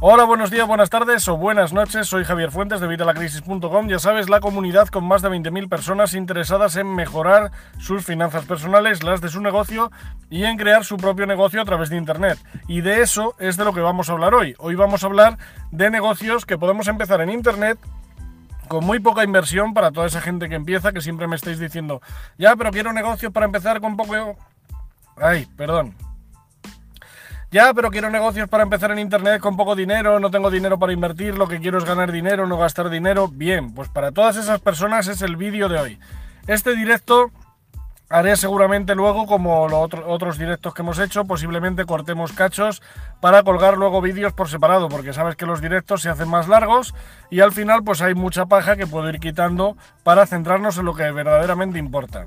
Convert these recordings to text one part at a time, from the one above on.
Hola, buenos días, buenas tardes o buenas noches. Soy Javier Fuentes de Vitalacrisis.com. Ya sabes, la comunidad con más de 20.000 personas interesadas en mejorar sus finanzas personales, las de su negocio y en crear su propio negocio a través de Internet. Y de eso es de lo que vamos a hablar hoy. Hoy vamos a hablar de negocios que podemos empezar en Internet con muy poca inversión para toda esa gente que empieza, que siempre me estáis diciendo, ya, pero quiero negocios para empezar con poco... Ay, perdón, ya, pero quiero negocios para empezar en Internet con poco dinero, no tengo dinero para invertir, lo que quiero es ganar dinero, no gastar dinero. Bien, pues para todas esas personas es el vídeo de hoy. Este directo haré seguramente luego como los otros directos que hemos hecho, posiblemente cortemos cachos para colgar luego vídeos por separado, porque sabes que los directos se hacen más largos y al final pues hay mucha paja que puedo ir quitando para centrarnos en lo que verdaderamente importa.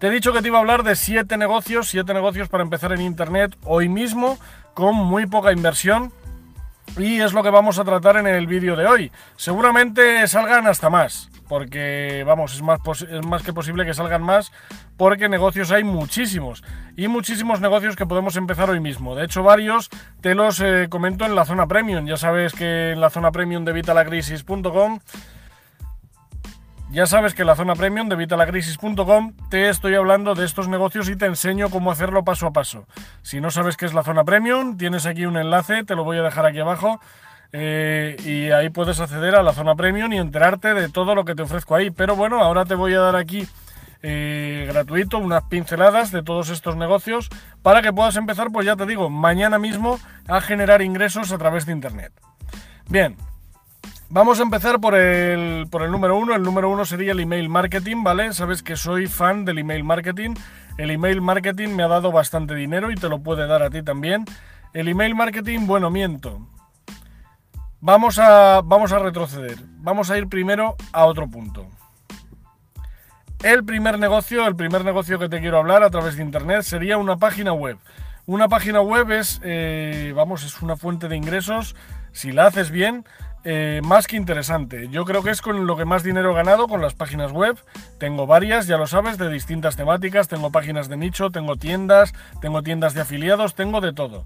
Te he dicho que te iba a hablar de siete negocios, siete negocios para empezar en Internet hoy mismo con muy poca inversión. Y es lo que vamos a tratar en el vídeo de hoy. Seguramente salgan hasta más, porque vamos, es más, es más que posible que salgan más, porque negocios hay muchísimos. Y muchísimos negocios que podemos empezar hoy mismo. De hecho, varios te los eh, comento en la zona premium. Ya sabes que en la zona premium de vitalacrisis.com ya sabes que en la zona premium de vitalacrisis.com te estoy hablando de estos negocios y te enseño cómo hacerlo paso a paso. Si no sabes qué es la zona premium, tienes aquí un enlace, te lo voy a dejar aquí abajo. Eh, y ahí puedes acceder a la zona premium y enterarte de todo lo que te ofrezco ahí. Pero bueno, ahora te voy a dar aquí eh, gratuito unas pinceladas de todos estos negocios para que puedas empezar, pues ya te digo, mañana mismo a generar ingresos a través de Internet. Bien, Vamos a empezar por el, por el número uno. El número uno sería el email marketing, ¿vale? Sabes que soy fan del email marketing. El email marketing me ha dado bastante dinero y te lo puede dar a ti también. El email marketing, bueno, miento. Vamos a, vamos a retroceder. Vamos a ir primero a otro punto. El primer negocio, el primer negocio que te quiero hablar a través de internet sería una página web. Una página web es, eh, vamos, es una fuente de ingresos. Si la haces bien, eh, más que interesante. Yo creo que es con lo que más dinero he ganado con las páginas web. Tengo varias, ya lo sabes, de distintas temáticas. Tengo páginas de nicho, tengo tiendas, tengo tiendas de afiliados, tengo de todo.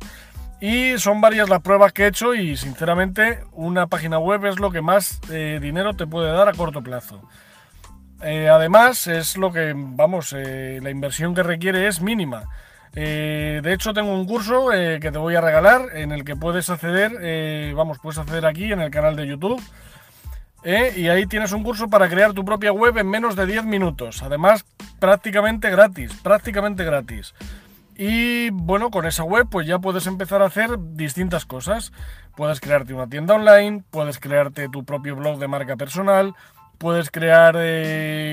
Y son varias las pruebas que he hecho y sinceramente una página web es lo que más eh, dinero te puede dar a corto plazo. Eh, además es lo que, vamos, la inversión que requiere es mínima. Eh, de hecho, tengo un curso eh, que te voy a regalar en el que puedes acceder, eh, vamos, puedes acceder aquí en el canal de YouTube. y ahí tienes un curso para crear tu propia web en menos de 10 minutos. Además, prácticamente gratis, prácticamente gratis. Y bueno, con esa web pues ya puedes empezar a hacer distintas cosas. Puedes crearte una tienda online, puedes crearte tu propio blog de marca personal, puedes crear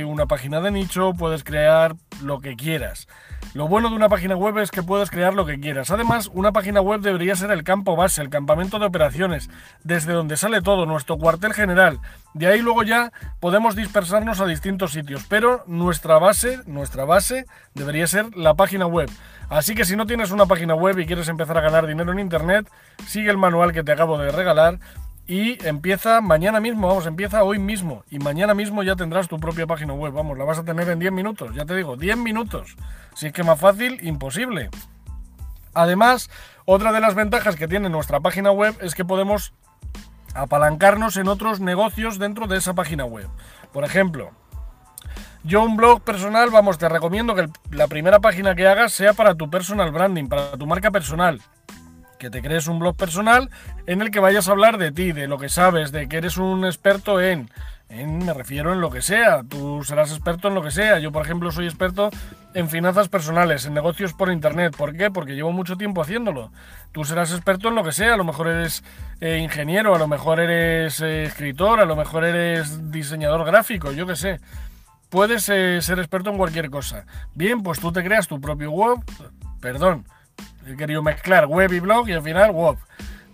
una página de nicho, puedes crear lo que quieras. Lo bueno de una página web es que puedes crear lo que quieras. Además, una página web debería ser el campo base, el campamento de operaciones, desde donde sale todo, nuestro cuartel general. De ahí luego ya podemos dispersarnos a distintos sitios, pero nuestra base, nuestra base debería ser la página web. Así que si no tienes una página web y quieres empezar a ganar dinero en internet, sigue el manual que te acabo de regalar y empieza mañana mismo, vamos, empieza hoy mismo. Y mañana mismo ya tendrás tu propia página web, vamos, la vas a tener en 10 minutos, ya te digo, 10 minutos. Si es que más fácil, imposible. Además, otra de las ventajas que tiene nuestra página web es que podemos apalancarnos en otros negocios dentro de esa página web. Por ejemplo, yo un blog personal, vamos, te recomiendo que la primera página que hagas sea para tu personal branding, para tu marca personal que te crees un blog personal en el que vayas a hablar de ti, de lo que sabes, de que eres un experto en, en, me refiero en lo que sea, tú serás experto en lo que sea. Yo, por ejemplo, soy experto en finanzas personales, en negocios por internet. ¿Por qué? Porque llevo mucho tiempo haciéndolo. Tú serás experto en lo que sea, a lo mejor eres eh, ingeniero, a lo mejor eres eh, escritor, a lo mejor eres diseñador gráfico, yo qué sé. Puedes eh, ser experto en cualquier cosa. Bien, pues tú te creas tu propio web, perdón, He querido mezclar web y blog y al final web.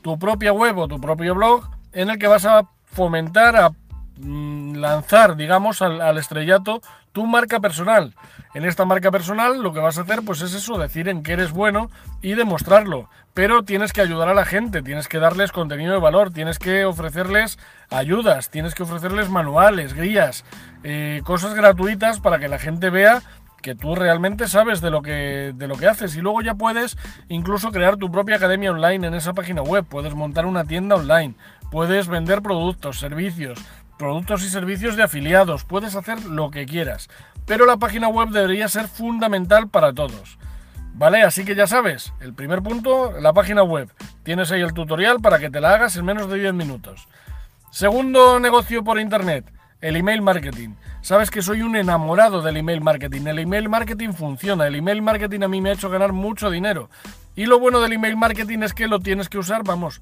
Tu propia web o tu propio blog en el que vas a fomentar, a mm, lanzar, digamos, al, estrellato tu marca personal. En esta marca personal lo que vas a hacer pues es eso, decir en qué eres bueno y demostrarlo. Pero tienes que ayudar a la gente, tienes que darles contenido de valor, tienes que ofrecerles ayudas, tienes que ofrecerles manuales, guías, eh, cosas gratuitas para que la gente vea que tú realmente sabes de lo que, de lo que haces. Y luego ya puedes incluso crear tu propia academia online en esa página web. Puedes montar una tienda online. Puedes vender productos, servicios, productos y servicios de afiliados. Puedes hacer lo que quieras. Pero la página web debería ser fundamental para todos. ¿Vale? Así que ya sabes, el primer punto, la página web. Tienes ahí el tutorial para que te la hagas en menos de 10 minutos. Segundo negocio por internet, el email marketing. Sabes que soy un enamorado del email marketing. El email marketing funciona. El email marketing a mí me ha hecho ganar mucho dinero. Y lo bueno del email marketing es que lo tienes que usar, vamos,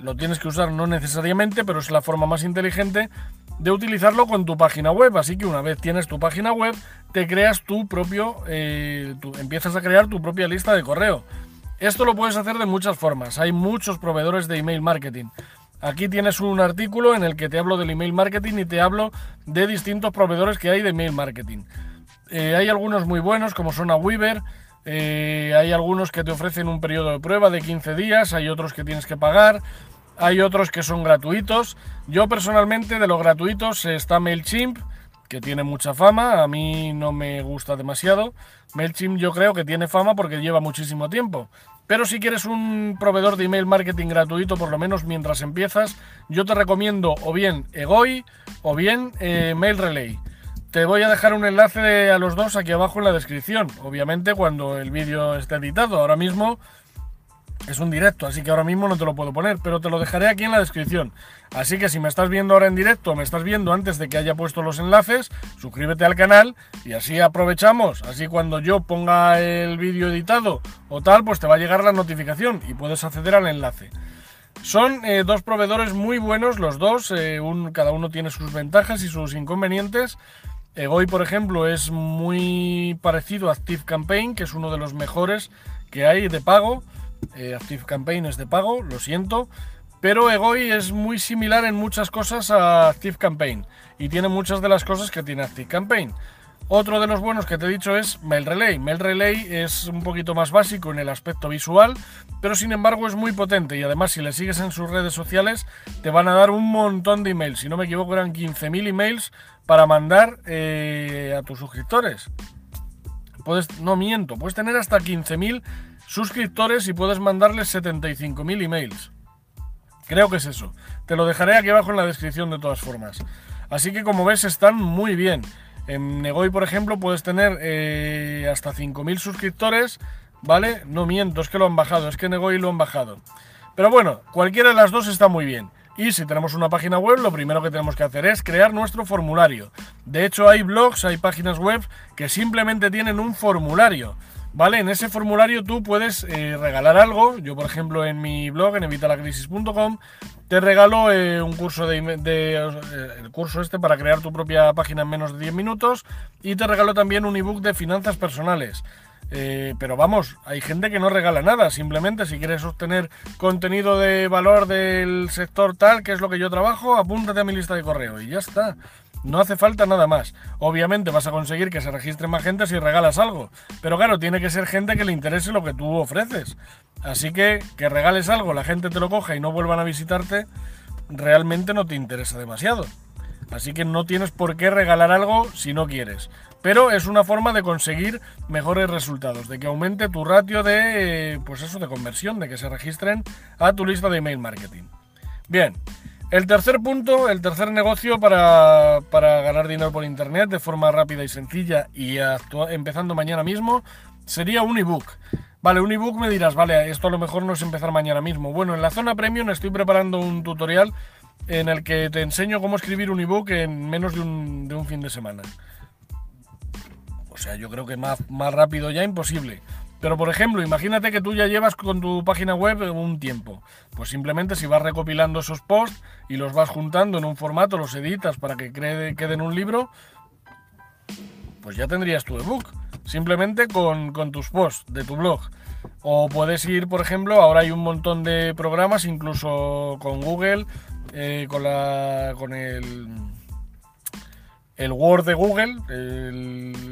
lo tienes que usar no necesariamente, pero es la forma más inteligente de utilizarlo con tu página web. Así que una vez tienes tu página web, te creas tu propio, eh, empiezas a crear tu propia lista de correo. Esto lo puedes hacer de muchas formas. Hay muchos proveedores de email marketing. Aquí tienes un artículo en el que te hablo del email marketing y te hablo de distintos proveedores que hay de email marketing. Eh, hay algunos muy buenos como son a eh, hay algunos que te ofrecen un periodo de prueba de 15 días, hay otros que tienes que pagar, hay otros que son gratuitos. Yo personalmente de los gratuitos está MailChimp, que tiene mucha fama, a mí no me gusta demasiado. MailChimp yo creo que tiene fama porque lleva muchísimo tiempo. Pero si quieres un proveedor de email marketing gratuito, por lo menos mientras empiezas, yo te recomiendo o bien Egoi o bien eh, MailRelay. Te voy a dejar un enlace a los dos aquí abajo en la descripción, obviamente cuando el vídeo esté editado. Ahora mismo es un directo, así que ahora mismo no te lo puedo poner, pero te lo dejaré aquí en la descripción. Así que si me estás viendo ahora en directo, me estás viendo antes de que haya puesto los enlaces, suscríbete al canal y así aprovechamos. Así cuando yo ponga el vídeo editado o tal, pues te va a llegar la notificación y puedes acceder al enlace. Son eh, dos proveedores muy buenos los dos, eh, cada uno tiene sus ventajas y sus inconvenientes. Egoi, por ejemplo, es muy parecido a Active Campaign, que es uno de los mejores que hay de pago. Eh, Active Campaign es de pago, lo siento, pero Egoi es muy similar en muchas cosas a Active Campaign y tiene muchas de las cosas que tiene Active Campaign. Otro de los buenos que te he dicho es Mail Relay. Mail Relay es un poquito más básico en el aspecto visual, pero sin embargo es muy potente y además si le sigues en sus redes sociales te van a dar un montón de emails. Si no me equivoco eran 15.000 emails para mandar eh, a tus suscriptores. Puedes, no miento, puedes tener hasta 15.000 suscriptores y puedes mandarles 75.000 emails. Creo que es eso. Te lo dejaré aquí abajo en la descripción de todas formas. Así que como ves están muy bien. En Negoi, por ejemplo, puedes tener eh, hasta 5.000 suscriptores, ¿vale? No miento, es que lo han bajado, es que Negoi lo han bajado. Pero bueno, cualquiera de las dos está muy bien. Y si tenemos una página web, lo primero que tenemos que hacer es crear nuestro formulario. De hecho, hay blogs, hay páginas web que simplemente tienen un formulario. ¿Vale? En ese formulario tú puedes eh, regalar algo. Yo, por ejemplo, en mi blog, en evitalacrisis.com, te regalo eh, un curso de, eh, el curso este para crear tu propia página en menos de 10 minutos y te regalo también un ebook de finanzas personales. pero vamos, hay gente que no regala nada, simplemente si quieres obtener contenido de valor del sector tal, que es lo que yo trabajo, apúntate a mi lista de correo y ya está. No hace falta nada más. Obviamente vas a conseguir que se registre más gente si regalas algo. Pero claro, tiene que ser gente que le interese lo que tú ofreces. Así que que regales algo, la gente te lo coja y no vuelvan a visitarte, realmente no te interesa demasiado. Así que no tienes por qué regalar algo si no quieres. Pero es una forma de conseguir mejores resultados, de que aumente tu ratio de, pues eso, de conversión, de que se registren a tu lista de email marketing. Bien, el tercer punto, el tercer negocio para, ganar dinero por internet de forma rápida y sencilla y empezando mañana mismo sería un ebook. Vale, un ebook me dirás, vale, esto a lo mejor no es empezar mañana mismo. Bueno, en la zona premium estoy preparando un tutorial en el que te enseño cómo escribir un ebook en menos de un, de un fin de semana. O sea, yo creo que más, más rápido ya imposible. Pero por ejemplo, imagínate que tú ya llevas con tu página web un tiempo. Pues simplemente si vas recopilando esos posts y los vas juntando en un formato, los editas para que queden un libro, pues ya tendrías tu ebook. Simplemente con, tus posts de tu blog. O puedes ir, por ejemplo, ahora hay un montón de programas, incluso con Google, eh, con, la, con el el Word de Google,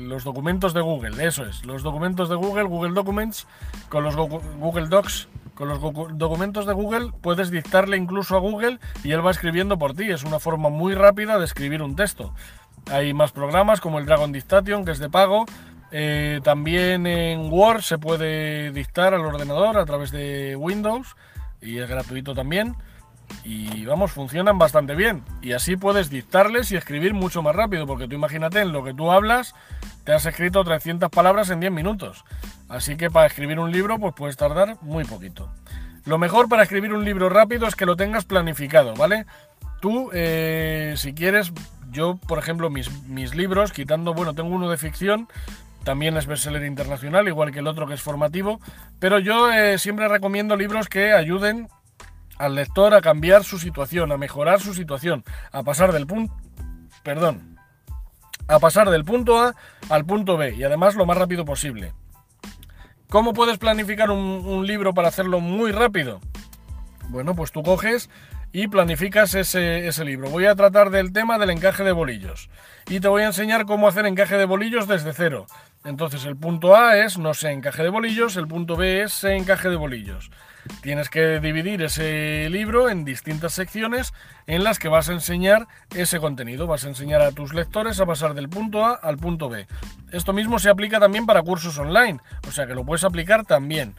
los documentos de Google, eso es, los documentos de Google, Google Documents, con los Google Docs, con los documentos de Google puedes dictarle incluso a Google y él va escribiendo por ti, es una forma muy rápida de escribir un texto. Hay más programas como el Dragon Dictation, que es de pago, Eh, también en Word se puede dictar al ordenador a través de Windows y es gratuito también. Y vamos, funcionan bastante bien. Y así puedes dictarles y escribir mucho más rápido, porque tú imagínate, en lo que tú hablas, te has escrito 300 palabras en 10 minutos. Así que para escribir un libro, pues puedes tardar muy poquito. Lo mejor para escribir un libro rápido es que lo tengas planificado, ¿vale? Tú, eh, si quieres, yo, por ejemplo, mis, mis libros, quitando, bueno, tengo uno de ficción, también es bestseller internacional, igual que el otro que es formativo, pero yo eh, siempre recomiendo libros que ayuden al lector a cambiar su situación, a mejorar su situación, a pasar del punto, perdón, a pasar del punto A al punto B y además lo más rápido posible. ¿Cómo puedes planificar un, libro para hacerlo muy rápido? Bueno, pues tú coges y planificas ese, ese, libro. Voy a tratar del tema del encaje de bolillos y te voy a enseñar cómo hacer encaje de bolillos desde cero. Entonces el punto A es no sé encaje de bolillos, el punto B es sé encaje de bolillos. Tienes que dividir ese libro en distintas secciones en las que vas a enseñar ese contenido. Vas a enseñar a tus lectores a pasar del punto A al punto B. Esto mismo se aplica también para cursos online, o sea que lo puedes aplicar también.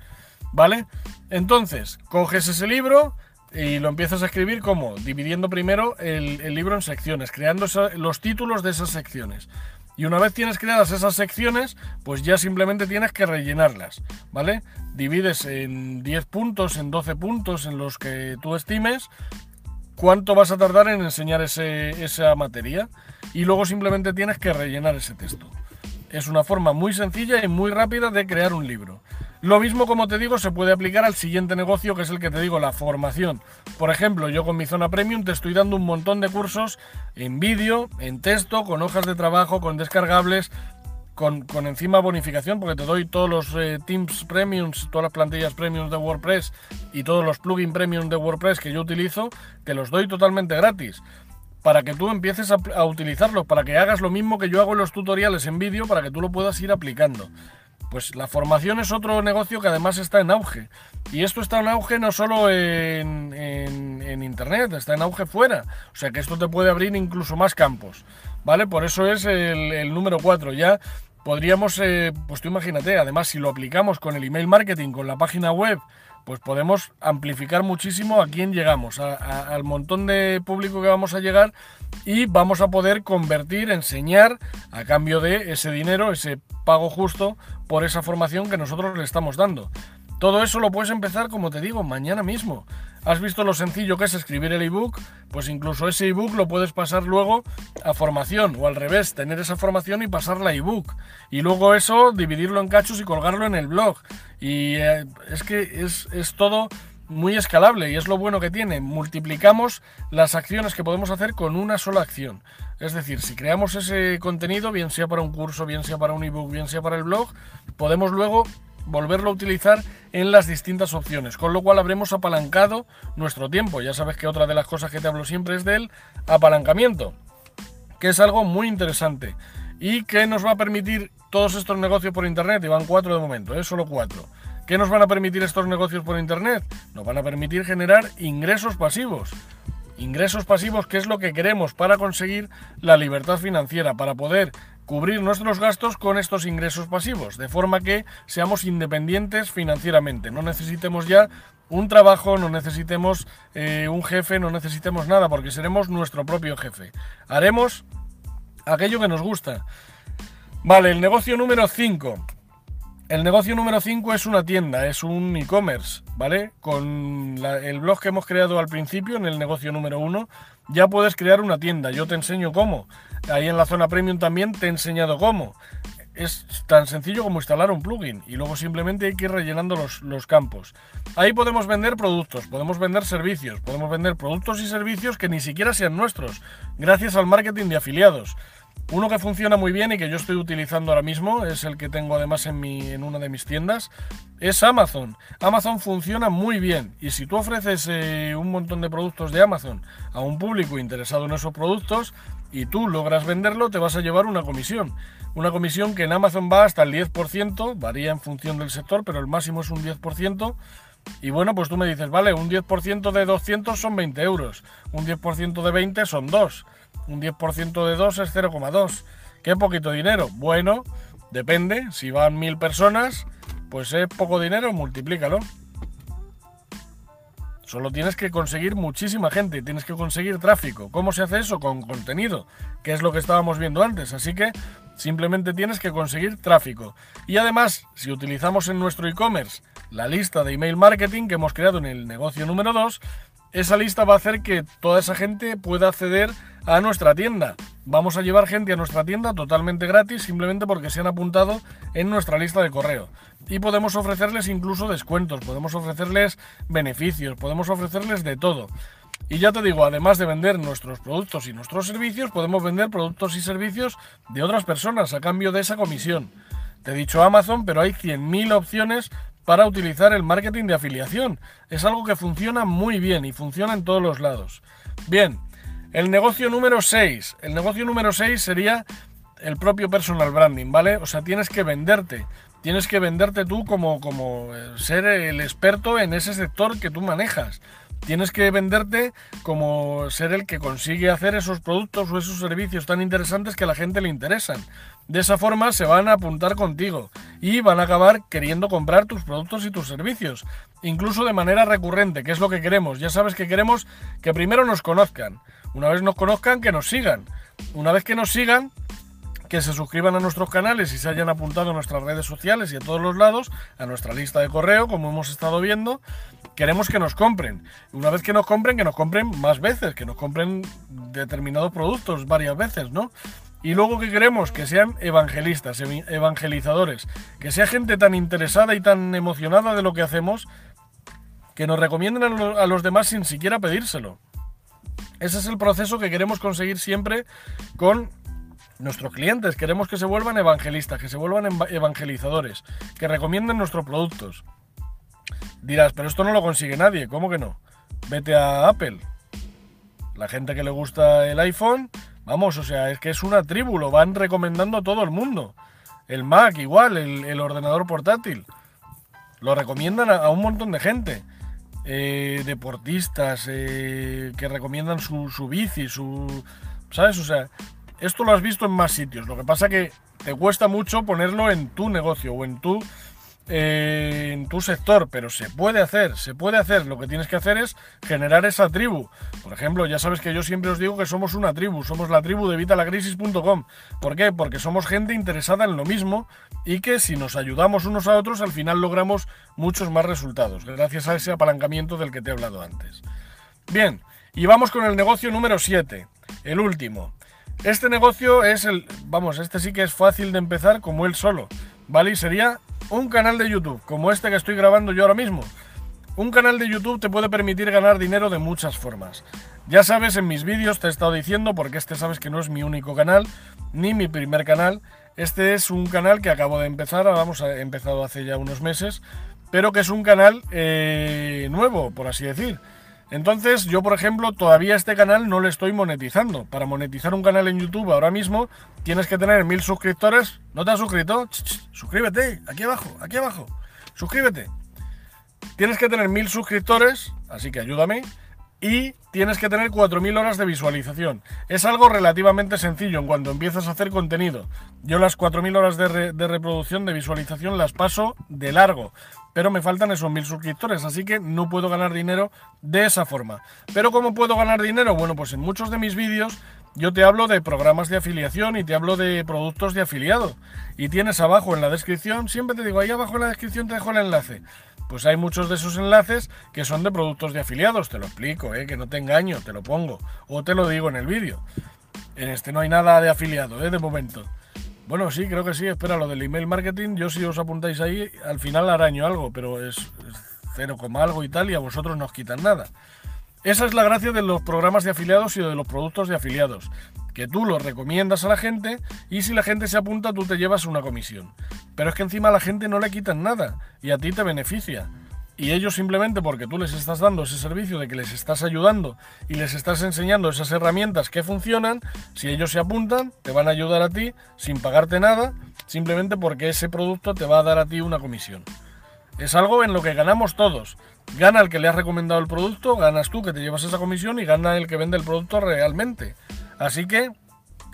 ¿Vale? Entonces, coges ese libro, y lo empiezas a escribir como dividiendo primero el, el libro en secciones, creando los títulos de esas secciones. Y una vez tienes creadas esas secciones, pues ya simplemente tienes que rellenarlas, ¿vale? Divides en 10 puntos, en 12 puntos, en los que tú estimes cuánto vas a tardar en enseñar esa materia y luego simplemente tienes que rellenar ese texto. Es una forma muy sencilla y muy rápida de crear un libro. Lo mismo, como te digo, se puede aplicar al siguiente negocio, que es el que te digo, la formación. Por ejemplo, yo con mi zona premium te estoy dando un montón de cursos en vídeo, en texto, con hojas de trabajo, con descargables, con, encima bonificación, porque te doy todos los eh, Teams Premiums, todas las plantillas Premiums de WordPress y todos los plugins Premium de WordPress que yo utilizo, te los doy totalmente gratis para que tú empieces a, a, utilizarlos, para que hagas lo mismo que yo hago en los tutoriales en vídeo, para que tú lo puedas ir aplicando. Pues la formación es otro negocio que además está en auge. Y esto está en auge no solo en, Internet, está en auge fuera. O sea que esto te puede abrir incluso más campos. ¿Vale? Por eso es el, número 4. Ya podríamos, eh, pues tú imagínate, además si lo aplicamos con el email marketing, con la página web, pues podemos amplificar muchísimo a quién llegamos, al montón de público que vamos a llegar y vamos a poder convertir, enseñar a cambio de ese dinero, ese pago justo por esa formación que nosotros le estamos dando. Todo eso lo puedes empezar, como te digo, mañana mismo. ¿Has visto lo sencillo que es escribir el ebook? Pues incluso ese ebook lo puedes pasar luego a formación o al revés, tener esa formación y pasarla a ebook. Y luego eso, dividirlo en cachos y colgarlo en el blog. Y eh, es que es, es todo muy escalable y es lo bueno que tiene. Multiplicamos las acciones que podemos hacer con una sola acción. Es decir, si creamos ese contenido, bien sea para un curso, bien sea para un ebook, bien sea para el blog, podemos luego volverlo a utilizar en las distintas opciones, con lo cual habremos apalancado nuestro tiempo. Ya sabes que otra de las cosas que te hablo siempre es del apalancamiento, que es algo muy interesante y que nos va a permitir todos estos negocios por internet, y van cuatro de momento, ¿eh? solo cuatro. ¿Qué nos van a permitir estos negocios por internet? Nos van a permitir generar ingresos pasivos. Ingresos pasivos, que es lo que queremos para conseguir la libertad financiera, para poder cubrir nuestros gastos con estos ingresos pasivos, de forma que seamos independientes financieramente, no necesitemos ya un trabajo, no necesitemos eh, un jefe, no necesitemos nada, porque seremos nuestro propio jefe. Haremos aquello que nos gusta. Vale, el negocio número 5. El negocio número 5 es una tienda, es un e-commerce, ¿vale? Con el blog que hemos creado al principio, en el negocio número 1, ya puedes crear una tienda. Yo te enseño cómo. Ahí en la zona premium también te he enseñado cómo. Es tan sencillo como instalar un plugin y luego simplemente hay que ir rellenando los, los, campos. Ahí podemos vender productos, podemos vender servicios, podemos vender productos y servicios que ni siquiera sean nuestros, gracias al marketing de afiliados. Uno que funciona muy bien y que yo estoy utilizando ahora mismo, es el que tengo además en, una de mis tiendas, es Amazon. Amazon funciona muy bien y si tú ofreces eh, un montón de productos de Amazon a un público interesado en esos productos y tú logras venderlo, te vas a llevar una comisión. Una comisión que en Amazon va hasta el 10%, varía en función del sector, pero el máximo es un 10%. Y bueno, pues tú me dices, vale, un 10% de 200 son 20 euros, un 10% de 20 son 2, un 10% de 2 es 0,2. ¿Qué poquito dinero? Bueno, Depende, si van mil personas, pues es poco dinero, multiplícalo. Solo tienes que conseguir muchísima gente, tienes que conseguir tráfico. ¿Cómo se hace eso? Con contenido, que es lo que estábamos viendo antes. Así que simplemente tienes que conseguir tráfico. Y además, si utilizamos en nuestro e-commerce la lista de email marketing que hemos creado en el negocio número 2, esa lista va a hacer que toda esa gente pueda acceder a nuestra tienda. Vamos a llevar gente a nuestra tienda totalmente gratis simplemente porque se han apuntado en nuestra lista de correo y podemos ofrecerles incluso descuentos, podemos ofrecerles beneficios, podemos ofrecerles de todo. Y ya te digo, además de vender nuestros productos y nuestros servicios, podemos vender productos y servicios de otras personas a cambio de esa comisión. Te he dicho Amazon, pero hay 100.000 opciones para utilizar el marketing de afiliación. Es algo que funciona muy bien y funciona en todos los lados. Bien, el negocio número 6. El negocio número 6 sería el propio personal branding, ¿vale? O sea, tienes que venderte tienes que venderte tú como, como eh, ser el experto en ese sector que tú manejas. Tienes que venderte como ser el que consigue hacer esos productos o esos servicios tan interesantes que a la gente le interesan. De esa forma se van a apuntar contigo y van a acabar queriendo comprar tus productos y tus servicios, incluso de manera recurrente, que es lo que queremos. Ya sabes que queremos que primero nos conozcan. Una vez nos conozcan, que nos sigan. Una vez que nos sigan, que se suscriban a nuestros canales y se hayan apuntado a nuestras redes sociales y a todos los lados, a nuestra lista de correo, como hemos estado viendo. Queremos que nos compren. Una vez que nos compren, que nos compren más veces, que nos compren determinados productos varias veces, ¿no? Y luego que queremos que sean evangelistas, evangelizadores, que sea gente tan interesada y tan emocionada de lo que hacemos que nos recomienden a los demás sin siquiera pedírselo. Ese es el proceso que queremos conseguir siempre con nuestros clientes. Queremos que se vuelvan evangelistas, que se vuelvan evangelizadores, que recomienden nuestros productos. Dirás, pero esto no lo consigue nadie, ¿cómo que no? Vete a Apple. La gente que le gusta el iPhone, vamos, o sea, es que es una tribu, lo van recomendando a todo el mundo. El Mac igual, el, ordenador portátil. Lo recomiendan a, un montón de gente. Eh, deportistas eh, que recomiendan su, su bici, su... ¿Sabes? O sea, esto lo has visto en más sitios. Lo que pasa que te cuesta mucho ponerlo en tu negocio o en tu, en tu sector, pero se puede hacer, se puede hacer. Lo que tienes que hacer es generar esa tribu. Por ejemplo, ya sabes que yo siempre os digo que somos una tribu, somos la tribu de vitalacrisis.com. ¿Por qué? Porque somos gente interesada en lo mismo y que si nos ayudamos unos a otros, al final logramos muchos más resultados, gracias a ese apalancamiento del que te he hablado antes. Bien, y vamos con el negocio número 7, el último. Este negocio es el, vamos, este sí que es fácil de empezar como él solo, ¿vale? Y sería un canal de YouTube, como este que estoy grabando yo ahora mismo. Un canal de YouTube te puede permitir ganar dinero de muchas formas. Ya sabes, en mis vídeos te he estado diciendo, porque este sabes que no es mi único canal, ni mi primer canal. Este es un canal que acabo de empezar, vamos, empezado hace ya unos meses, pero que es un canal eh, nuevo, por así decir. Entonces, yo, por ejemplo, todavía este canal no lo estoy monetizando. Para monetizar un canal en YouTube ahora mismo, tienes que tener mil suscriptores. ¿No te has suscrito? suscríbete, aquí abajo, aquí abajo. Suscríbete. Tienes que tener mil suscriptores, así que ayúdame. Y tienes que tener 4.000 horas de visualización. Es algo relativamente sencillo en cuanto empiezas a hacer contenido. Yo las 4.000 horas de, reproducción, de visualización, las paso de largo pero me faltan esos mil suscriptores, así que no puedo ganar dinero de esa forma. Pero ¿cómo puedo ganar dinero? Bueno, pues en muchos de mis vídeos yo te hablo de programas de afiliación y te hablo de productos de afiliado. Y tienes abajo en la descripción, siempre te digo, ahí abajo en la descripción te dejo el enlace. Pues hay muchos de esos enlaces que son de productos de afiliados, te lo explico, ¿eh? que no te engaño, te lo pongo. O te lo digo en el vídeo. En este no hay nada de afiliado, ¿eh? de momento. Bueno, sí, creo que sí. Espera, lo del email marketing, yo si os apuntáis ahí, al final araño algo, pero es, cero coma algo y tal, y a vosotros no os quitan nada. Esa es la gracia de los programas de afiliados y de los productos de afiliados, que tú los recomiendas a la gente y si la gente se apunta tú te llevas una comisión. Pero es que encima a la gente no le quitan nada y a ti te beneficia y ellos simplemente porque tú les estás dando ese servicio de que les estás ayudando y les estás enseñando esas herramientas que funcionan, si ellos se apuntan, te van a ayudar a ti sin pagarte nada, simplemente porque ese producto te va a dar a ti una comisión. Es algo en lo que ganamos todos. Gana el que le has recomendado el producto, ganas tú que te llevas esa comisión y gana el que vende el producto realmente. Así que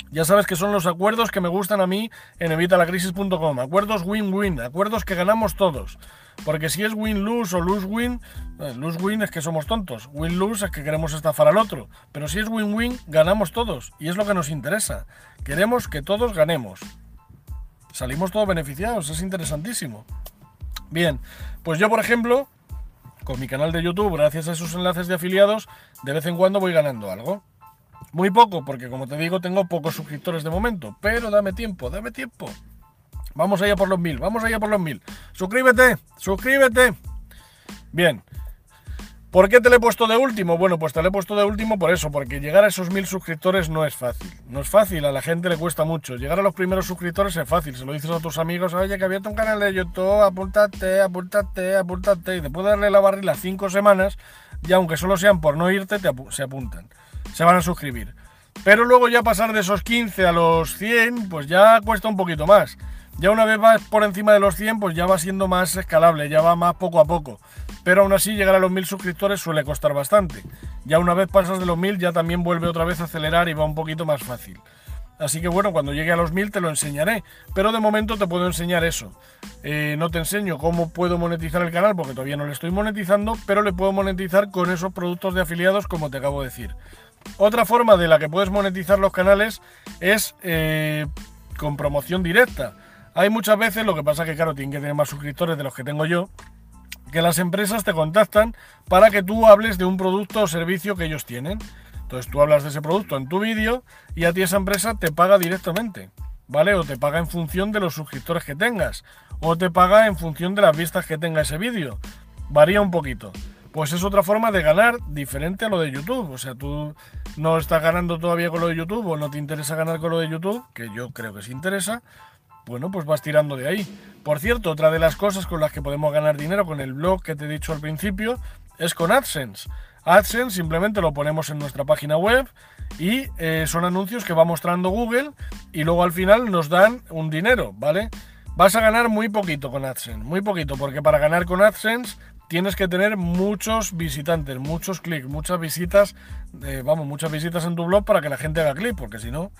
Ya sabes que son los acuerdos que me gustan a mí en evitalacrisis.com. Acuerdos win-win, acuerdos que ganamos todos. Porque si es win-lose o lose-win, eh, lose-win es que somos tontos. Win-lose es que queremos estafar al otro. Pero si es win-win, ganamos todos. Y es lo que nos interesa. Queremos que todos ganemos. Salimos todos beneficiados, es interesantísimo. Bien, pues yo por ejemplo, con mi canal de YouTube, gracias a esos enlaces de afiliados, de vez en cuando voy ganando algo. Muy poco, porque como te digo, tengo pocos suscriptores de momento. Pero dame tiempo, dame tiempo. Vamos allá por los mil, vamos allá por los mil. Suscríbete, suscríbete. Bien. ¿Por qué te lo he puesto de último? Bueno, pues te lo he puesto de último por eso, porque llegar a esos mil suscriptores no es fácil. No es fácil, a la gente le cuesta mucho. Llegar a los primeros suscriptores es fácil. Se lo dices a tus amigos, oye, que había un canal de YouTube, apúntate, apúntate, apúntate. Y después de darle la barrila cinco semanas, ya aunque solo sean por no irte, te se apuntan se van a suscribir. Pero luego ya pasar de esos 15 a los 100, pues ya cuesta un poquito más. Ya una vez vas por encima de los 100, pues ya va siendo más escalable, ya va más poco a poco. Pero aún así llegar a los 1000 suscriptores suele costar bastante. Ya una vez pasas de los 1000 ya también vuelve otra vez a acelerar y va un poquito más fácil. Así que bueno, cuando llegue a los 1000 te lo enseñaré. Pero de momento te puedo enseñar eso. Eh, no te enseño cómo puedo monetizar el canal porque todavía no le estoy monetizando, pero le puedo monetizar con esos productos de afiliados como te acabo de decir. Otra forma de la que puedes monetizar los canales es eh, con promoción directa. Hay muchas veces, lo que pasa que claro, tienen que tener más suscriptores de los que tengo yo, que las empresas te contactan para que tú hables de un producto o servicio que ellos tienen. Entonces tú hablas de ese producto en tu vídeo y a ti esa empresa te paga directamente, ¿vale? O te paga en función de los suscriptores que tengas, o te paga en función de las vistas que tenga ese vídeo. Varía un poquito pues es otra forma de ganar diferente a lo de YouTube. O sea, tú no estás ganando todavía con lo de YouTube o no te interesa ganar con lo de YouTube, que yo creo que sí interesa, bueno, pues vas tirando de ahí. Por cierto, otra de las cosas con las que podemos ganar dinero con el blog que te he dicho al principio es con AdSense. AdSense simplemente lo ponemos en nuestra página web y eh, son anuncios que va mostrando Google y luego al final nos dan un dinero, ¿vale? Vas a ganar muy poquito con AdSense, muy poquito, porque para ganar con AdSense tienes que tener muchos visitantes, muchos clics, muchas visitas, eh, vamos, muchas visitas en tu blog para que la gente haga clic, porque si no,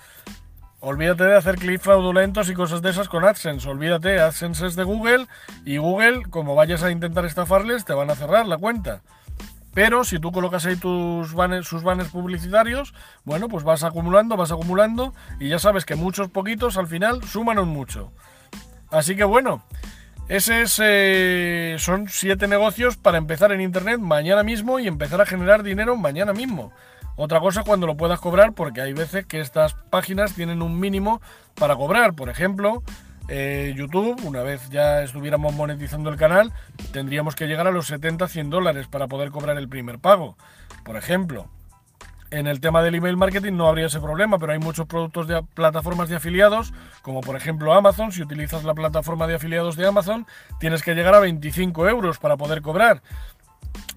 olvídate de hacer clics fraudulentos y cosas de esas con AdSense, olvídate, AdSense es de Google y Google, como vayas a intentar estafarles, te van a cerrar la cuenta. Pero si tú colocas ahí tus banners, sus publicitarios, bueno, pues vas acumulando, vas acumulando y ya sabes que muchos poquitos al final suman un mucho. Así que bueno, ese eh, son siete negocios para empezar en Internet mañana mismo y empezar a generar dinero mañana mismo. Otra cosa cuando lo puedas cobrar, porque hay veces que estas páginas tienen un mínimo para cobrar. Por ejemplo, eh, YouTube, una vez ya estuviéramos monetizando el canal, tendríamos que llegar a los 70-100 dólares para poder cobrar el primer pago. Por ejemplo, en el tema del email marketing no habría ese problema, pero hay muchos productos de plataformas de afiliados, como por ejemplo Amazon. Si utilizas la plataforma de afiliados de Amazon, tienes que llegar a 25 euros para poder cobrar.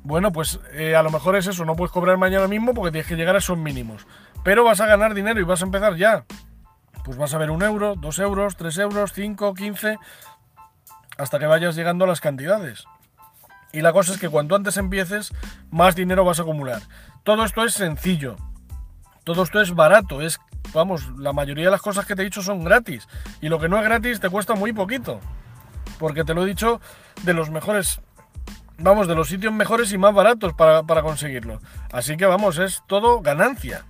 Bueno, pues eh, a lo mejor es eso, no puedes cobrar mañana mismo porque tienes que llegar a esos mínimos. Pero vas a ganar dinero y vas a empezar ya. Pues vas a ver un euro, dos euros, tres euros, cinco, quince, hasta que vayas llegando a las cantidades. Y la cosa es que cuanto antes empieces, más dinero vas a acumular. Todo esto es sencillo. Todo esto es barato. Es, vamos, la mayoría de las cosas que te he dicho son gratis. Y lo que no es gratis te cuesta muy poquito. Porque te lo he dicho de los mejores, vamos, de los sitios mejores y más baratos para, para conseguirlo. Así que vamos, es todo ganancia.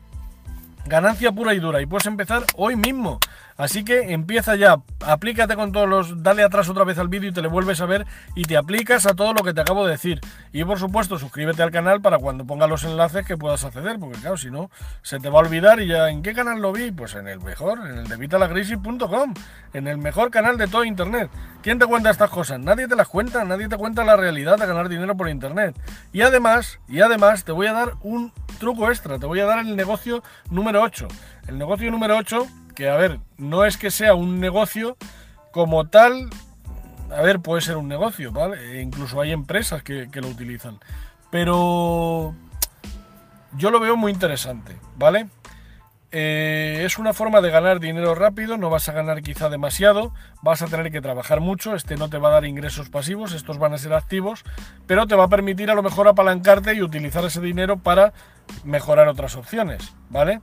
Ganancia pura y dura. Y puedes empezar hoy mismo. Así que empieza ya, aplícate con todos los, dale atrás otra vez al vídeo y te le vuelves a ver y te aplicas a todo lo que te acabo de decir. Y por supuesto, suscríbete al canal para cuando ponga los enlaces que puedas acceder, porque claro, si no, se te va a olvidar y ya, ¿en qué canal lo vi? Pues en el mejor, en el de vitalagrisis.com, en el mejor canal de todo Internet. ¿Quién te cuenta estas cosas? Nadie te las cuenta, nadie te cuenta la realidad de ganar dinero por Internet. Y además, y además, te voy a dar un truco extra, te voy a dar el negocio número 8. El negocio número 8 que, a ver, no es que sea un negocio como tal, a ver, puede ser un negocio, ¿vale? E incluso hay empresas que, lo utilizan. Pero yo lo veo muy interesante, ¿vale? Eh, es una forma de ganar dinero rápido, no vas a ganar quizá demasiado, vas a tener que trabajar mucho, este no te va a dar ingresos pasivos, estos van a ser activos, pero te va a permitir a lo mejor apalancarte y utilizar ese dinero para mejorar otras opciones, ¿vale?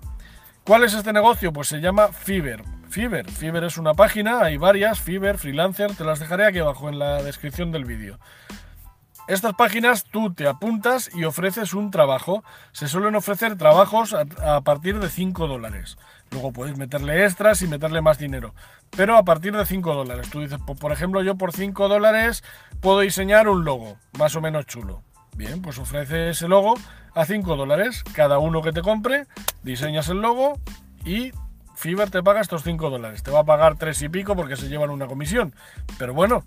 ¿Cuál es este negocio? Pues se llama Fiverr. Fiverr. Fiverr es una página, hay varias, Fiverr, Freelancer, te las dejaré aquí abajo en la descripción del vídeo. Estas páginas tú te apuntas y ofreces un trabajo. Se suelen ofrecer trabajos a, partir de 5 dólares. Luego puedes meterle extras y meterle más dinero. Pero a partir de 5 dólares. Tú dices, por ejemplo, yo por 5 dólares puedo diseñar un logo, más o menos chulo. Bien, pues ofrece ese logo a 5 dólares. Cada uno que te compre, diseñas el logo y Fiverr te paga estos 5 dólares. Te va a pagar 3 y pico porque se llevan una comisión. Pero bueno,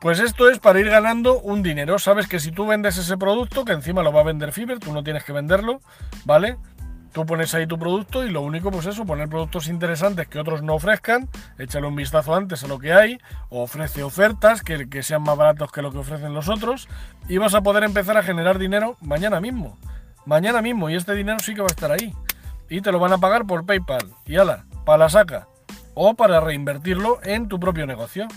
pues esto es para ir ganando un dinero. Sabes que si tú vendes ese producto, que encima lo va a vender Fiverr, tú no tienes que venderlo, ¿vale? Tú pones ahí tu producto y lo único, pues eso, poner productos interesantes que otros no ofrezcan, échale un vistazo antes a lo que hay, ofrece ofertas que, que sean más baratos que lo que ofrecen los otros, y vas a poder empezar a generar dinero mañana mismo. Mañana mismo, y este dinero sí que va a estar ahí. Y te lo van a pagar por PayPal. Y ala, para la saca. O para reinvertirlo en tu propio negocio.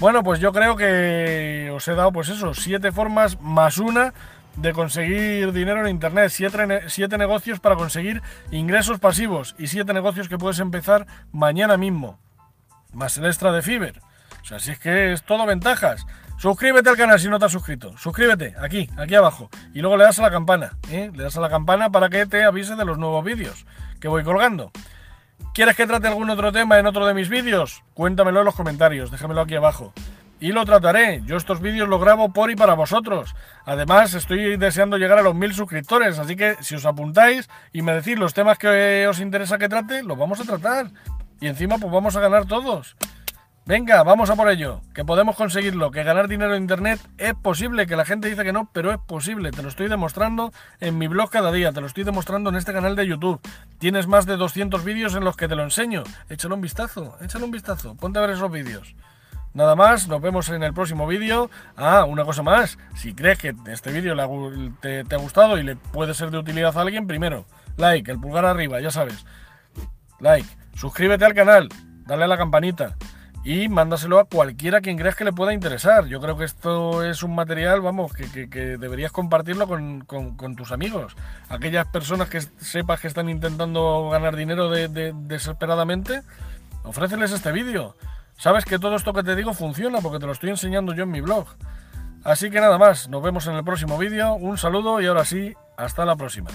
Bueno, pues yo creo que os he dado, pues eso, siete formas más una de conseguir dinero en Internet, siete, negocios para conseguir ingresos pasivos y siete negocios que puedes empezar mañana mismo, más el extra de Fiverr. O sea, si es que es todo ventajas. Suscríbete al canal si no te has suscrito. Suscríbete aquí, aquí abajo. Y luego le das a la campana. ¿eh? Le das a la campana para que te avise de los nuevos vídeos que voy colgando. ¿Quieres que trate algún otro tema en otro de mis vídeos? Cuéntamelo en los comentarios, déjamelo aquí abajo. Y lo trataré. Yo estos vídeos los grabo por y para vosotros. Además, estoy deseando llegar a los mil suscriptores, así que si os apuntáis y me decís los temas que os interesa que trate, los vamos a tratar. Y encima, pues vamos a ganar todos. Venga, vamos a por ello, que podemos conseguirlo, que ganar dinero en Internet es posible, que la gente dice que no, pero es posible, te lo estoy demostrando en mi blog cada día, te lo estoy demostrando en este canal de YouTube. Tienes más de 200 vídeos en los que te lo enseño, échale un vistazo, échale un vistazo, ponte a ver esos vídeos. Nada más, nos vemos en el próximo vídeo. Ah, una cosa más, si crees que este vídeo te, te ha gustado y le puede ser de utilidad a alguien, primero, like, el pulgar arriba, ya sabes. Like, suscríbete al canal, dale a la campanita y mándaselo a cualquiera quien creas que le pueda interesar. Yo creo que esto es un material, vamos, que, deberías compartirlo con, tus amigos. Aquellas personas que sepas que están intentando ganar dinero desesperadamente, ofréceles este vídeo. Sabes que todo esto que te digo funciona porque te lo estoy enseñando yo en mi blog. Así que nada más, nos vemos en el próximo vídeo. Un saludo y ahora sí, hasta la próxima.